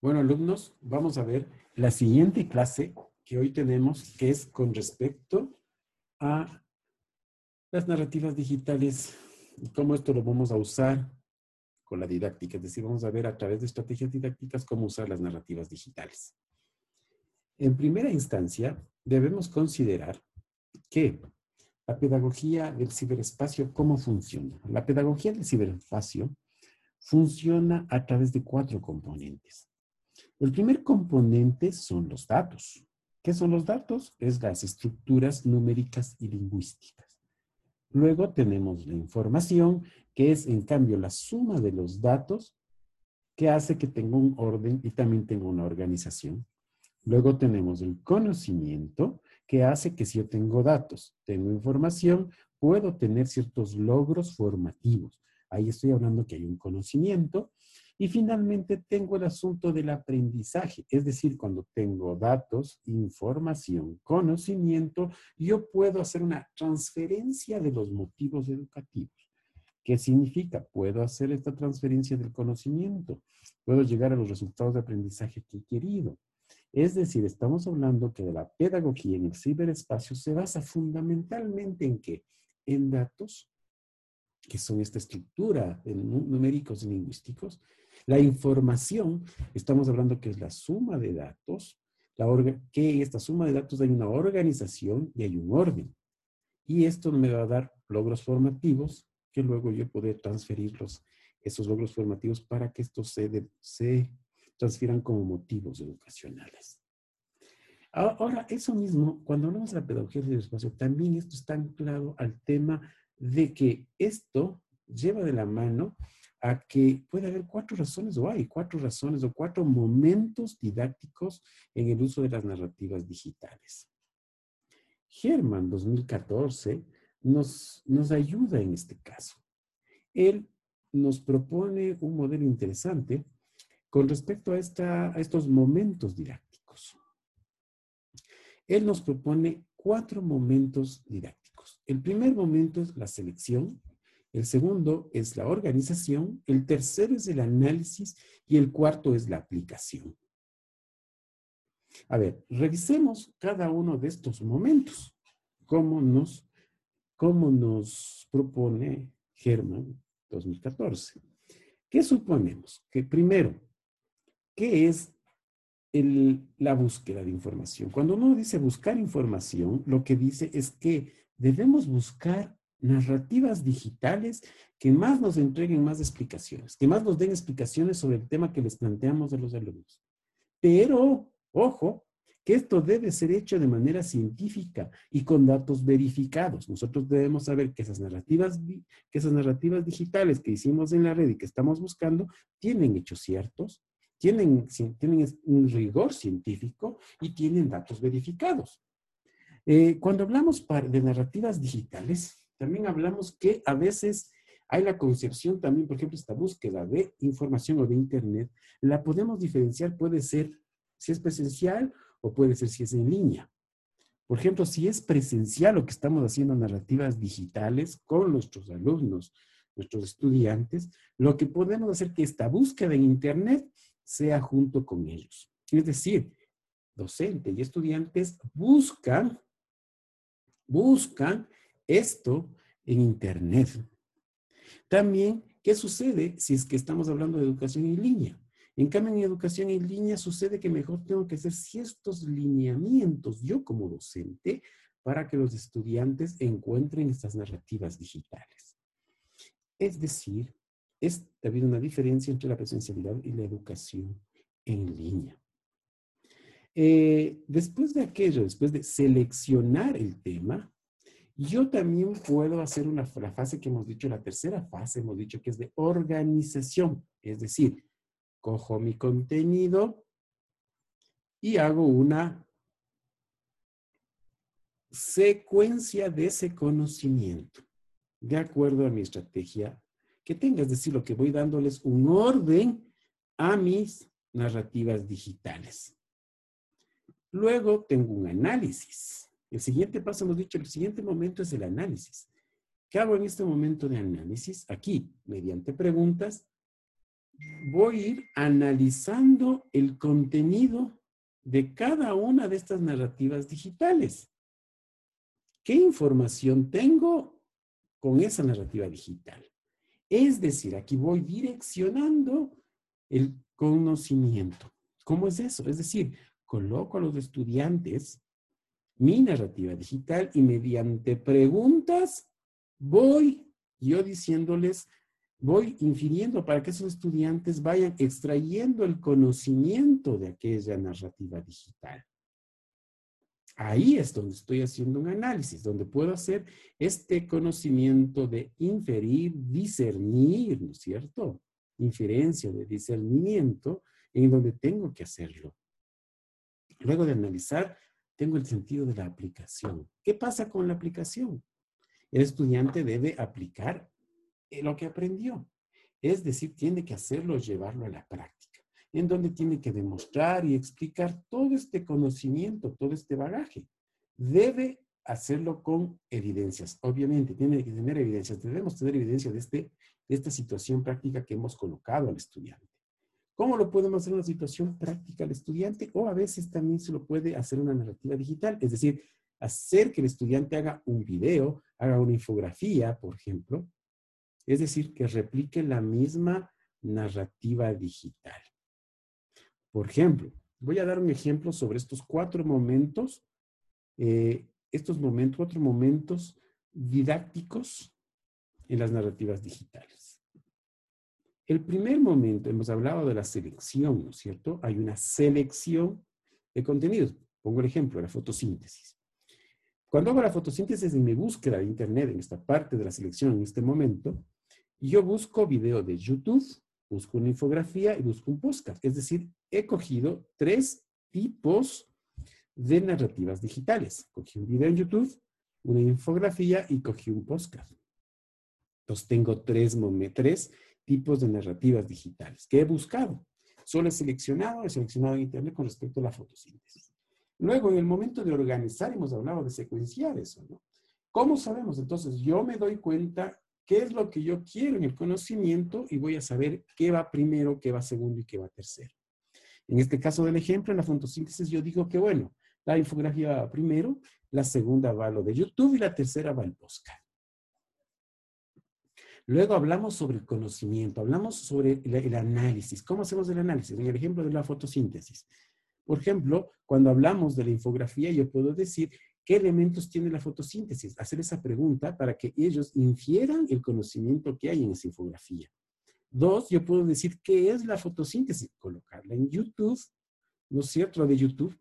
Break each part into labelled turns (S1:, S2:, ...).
S1: Bueno, alumnos, vamos a ver la siguiente clase que hoy tenemos, que es con respecto a las narrativas digitales y cómo esto lo vamos a usar con la didáctica. Es decir, vamos a ver a través de estrategias didácticas cómo usar las narrativas digitales. En primera instancia, debemos considerar que la pedagogía del ciberespacio, ¿cómo funciona? La pedagogía del ciberespacio funciona a través de cuatro componentes. El primer componente son los datos. ¿Qué son los datos? Es las estructuras numéricas y lingüísticas. Luego tenemos la información, que es en cambio la suma de los datos que hace que tenga un orden y también tenga una organización. Luego tenemos el conocimiento, que hace que si yo tengo datos, tengo información, puedo tener ciertos logros formativos. Ahí estoy hablando que hay un conocimiento y finalmente tengo el asunto del aprendizaje, es decir, cuando tengo datos, información, conocimiento, yo puedo hacer una transferencia de los motivos educativos. ¿Qué significa? Puedo hacer esta transferencia del conocimiento, puedo llegar a los resultados de aprendizaje que he querido. Es decir, estamos hablando que la pedagogía en el ciberespacio se basa fundamentalmente en qué? En datos, que son esta estructura de numéricos y lingüísticos, la información, estamos hablando que es la suma de datos, la que esta suma de datos hay una organización y hay un orden. Y esto me va a dar logros formativos que luego yo poder transferirlos, esos logros formativos para que estos se, se transfieran como motivos educacionales. Ahora, eso mismo, cuando hablamos de la pedagogía del espacio, también esto está anclado al tema de que esto lleva de la mano a que puede haber cuatro razones, o hay cuatro razones, o cuatro momentos didácticos en el uso de las narrativas digitales. German 2014 nos, nos ayuda en este caso. Él nos propone un modelo interesante con respecto a, esta, a estos momentos didácticos. Él nos propone cuatro momentos didácticos. El primer momento es la selección, el segundo es la organización, el tercero es el análisis y el cuarto es la aplicación. A ver, revisemos cada uno de estos momentos. ¿Cómo nos, cómo nos propone Germán 2014? ¿Qué suponemos? Que primero, ¿qué es la búsqueda de información? Cuando uno dice buscar información, lo que dice es que debemos buscar narrativas digitales que más nos entreguen más explicaciones, que más nos den explicaciones sobre el tema que les planteamos a los alumnos. Pero, ojo, que esto debe ser hecho de manera científica y con datos verificados. Nosotros debemos saber que esas narrativas, que esas narrativas digitales que hicimos en la red y que estamos buscando tienen hechos ciertos, tienen, tienen un rigor científico y tienen datos verificados. Eh, cuando hablamos de narrativas digitales, también hablamos que a veces hay la concepción también, por ejemplo, esta búsqueda de información o de Internet, la podemos diferenciar, puede ser si es presencial o puede ser si es en línea. Por ejemplo, si es presencial lo que estamos haciendo narrativas digitales con nuestros alumnos, nuestros estudiantes, lo que podemos hacer que esta búsqueda en Internet sea junto con ellos. Es decir, docente y estudiantes buscan, buscan esto en Internet. También, ¿qué sucede si es que estamos hablando de educación en línea? En cambio, en educación en línea sucede que mejor tengo que hacer ciertos lineamientos yo como docente para que los estudiantes encuentren estas narrativas digitales. Es decir, es habido una diferencia entre la presencialidad y la educación en línea. Eh, después de aquello, después de seleccionar el tema, yo también puedo hacer una, la fase que hemos dicho, la tercera fase, hemos dicho que es de organización. Es decir, cojo mi contenido y hago una secuencia de ese conocimiento de acuerdo a mi estrategia que tenga. Es decir, lo que voy dándoles un orden a mis narrativas digitales. Luego tengo un análisis. El siguiente paso, hemos dicho, el siguiente momento es el análisis. ¿Qué hago en este momento de análisis? Aquí, mediante preguntas, voy a ir analizando el contenido de cada una de estas narrativas digitales. ¿Qué información tengo con esa narrativa digital? Es decir, aquí voy direccionando el conocimiento. ¿Cómo es eso? Es decir, coloco a los estudiantes mi narrativa digital y mediante preguntas voy yo diciéndoles, voy infiriendo para que esos estudiantes vayan extrayendo el conocimiento de aquella narrativa digital. Ahí es donde estoy haciendo un análisis, donde puedo hacer este conocimiento de inferir, discernir, ¿no es cierto? Inferencia de discernimiento en donde tengo que hacerlo. Luego de analizar, tengo el sentido de la aplicación. ¿Qué pasa con la aplicación? El estudiante debe aplicar eh, lo que aprendió. Es decir, tiene que hacerlo, llevarlo a la práctica, en donde tiene que demostrar y explicar todo este conocimiento, todo este bagaje. Debe hacerlo con evidencias. Obviamente, tiene que tener evidencias. Debemos tener evidencia de, este, de esta situación práctica que hemos colocado al estudiante. ¿Cómo lo podemos hacer en una situación práctica al estudiante? O a veces también se lo puede hacer una narrativa digital, es decir, hacer que el estudiante haga un video, haga una infografía, por ejemplo, es decir, que replique la misma narrativa digital. Por ejemplo, voy a dar un ejemplo sobre estos cuatro momentos, eh, estos momentos, cuatro momentos didácticos en las narrativas digitales. El primer momento, hemos hablado de la selección, ¿no es cierto? Hay una selección de contenidos. Pongo el ejemplo, la fotosíntesis. Cuando hago la fotosíntesis en mi búsqueda de Internet, en esta parte de la selección, en este momento, yo busco video de YouTube, busco una infografía y busco un podcast. Es decir, he cogido tres tipos de narrativas digitales. Cogí un video en YouTube, una infografía y cogí un podcast. Entonces tengo tres, tres tipos de narrativas digitales que he buscado. Solo he seleccionado, he seleccionado en Internet con respecto a la fotosíntesis. Luego, en el momento de organizar, hemos hablado de secuenciar eso, ¿no? ¿Cómo sabemos? Entonces, yo me doy cuenta qué es lo que yo quiero en el conocimiento y voy a saber qué va primero, qué va segundo y qué va tercero. En este caso del ejemplo, en la fotosíntesis, yo digo que, bueno, la infografía va primero, la segunda va lo de YouTube y la tercera va al podcast. Luego hablamos sobre el conocimiento, hablamos sobre el, el, análisis. ¿Cómo hacemos el análisis? En el ejemplo de la fotosíntesis. Por ejemplo, cuando hablamos de la infografía, yo puedo decir qué elementos tiene la fotosíntesis, hacer esa pregunta para que ellos infieran el conocimiento que hay en esa infografía. Dos, yo puedo decir qué es la fotosíntesis, colocarla en YouTube, ¿no es cierto? De YouTube,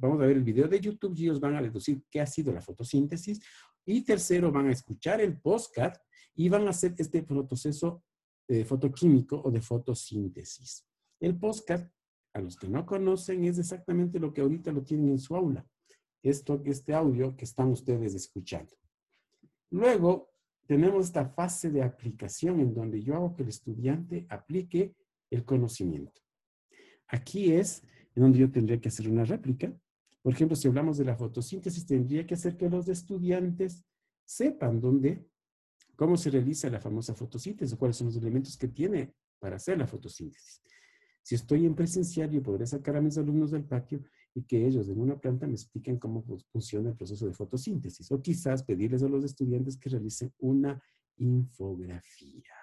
S1: vamos a ver el video de YouTube y ellos van a deducir qué ha sido la fotosíntesis. Y tercero, van a escuchar el podcast y van a hacer este proceso de fotoquímico o de fotosíntesis. El podcast a los que no conocen, es exactamente lo que ahorita lo tienen en su aula. Esto, este audio que están ustedes escuchando. Luego, tenemos esta fase de aplicación en donde yo hago que el estudiante aplique el conocimiento. Aquí es en donde yo tendría que hacer una réplica. Por ejemplo, si hablamos de la fotosíntesis, tendría que hacer que los estudiantes sepan dónde, cómo se realiza la famosa fotosíntesis, cuáles son los elementos que tiene para hacer la fotosíntesis. Si estoy en presencial, yo podré sacar a mis alumnos del patio y que ellos en una planta me expliquen cómo funciona el proceso de fotosíntesis. O quizás pedirles a los estudiantes que realicen una infografía.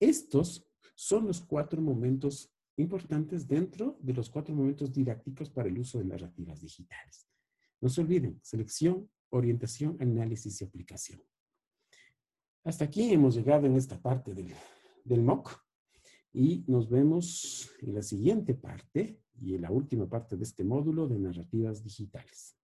S1: Estos son los cuatro momentos importantes dentro de los cuatro momentos didácticos para el uso de narrativas digitales. No se olviden, selección, orientación, análisis y aplicación. Hasta aquí hemos llegado en esta parte del, del MOOC y nos vemos en la siguiente parte y en la última parte de este módulo de narrativas digitales.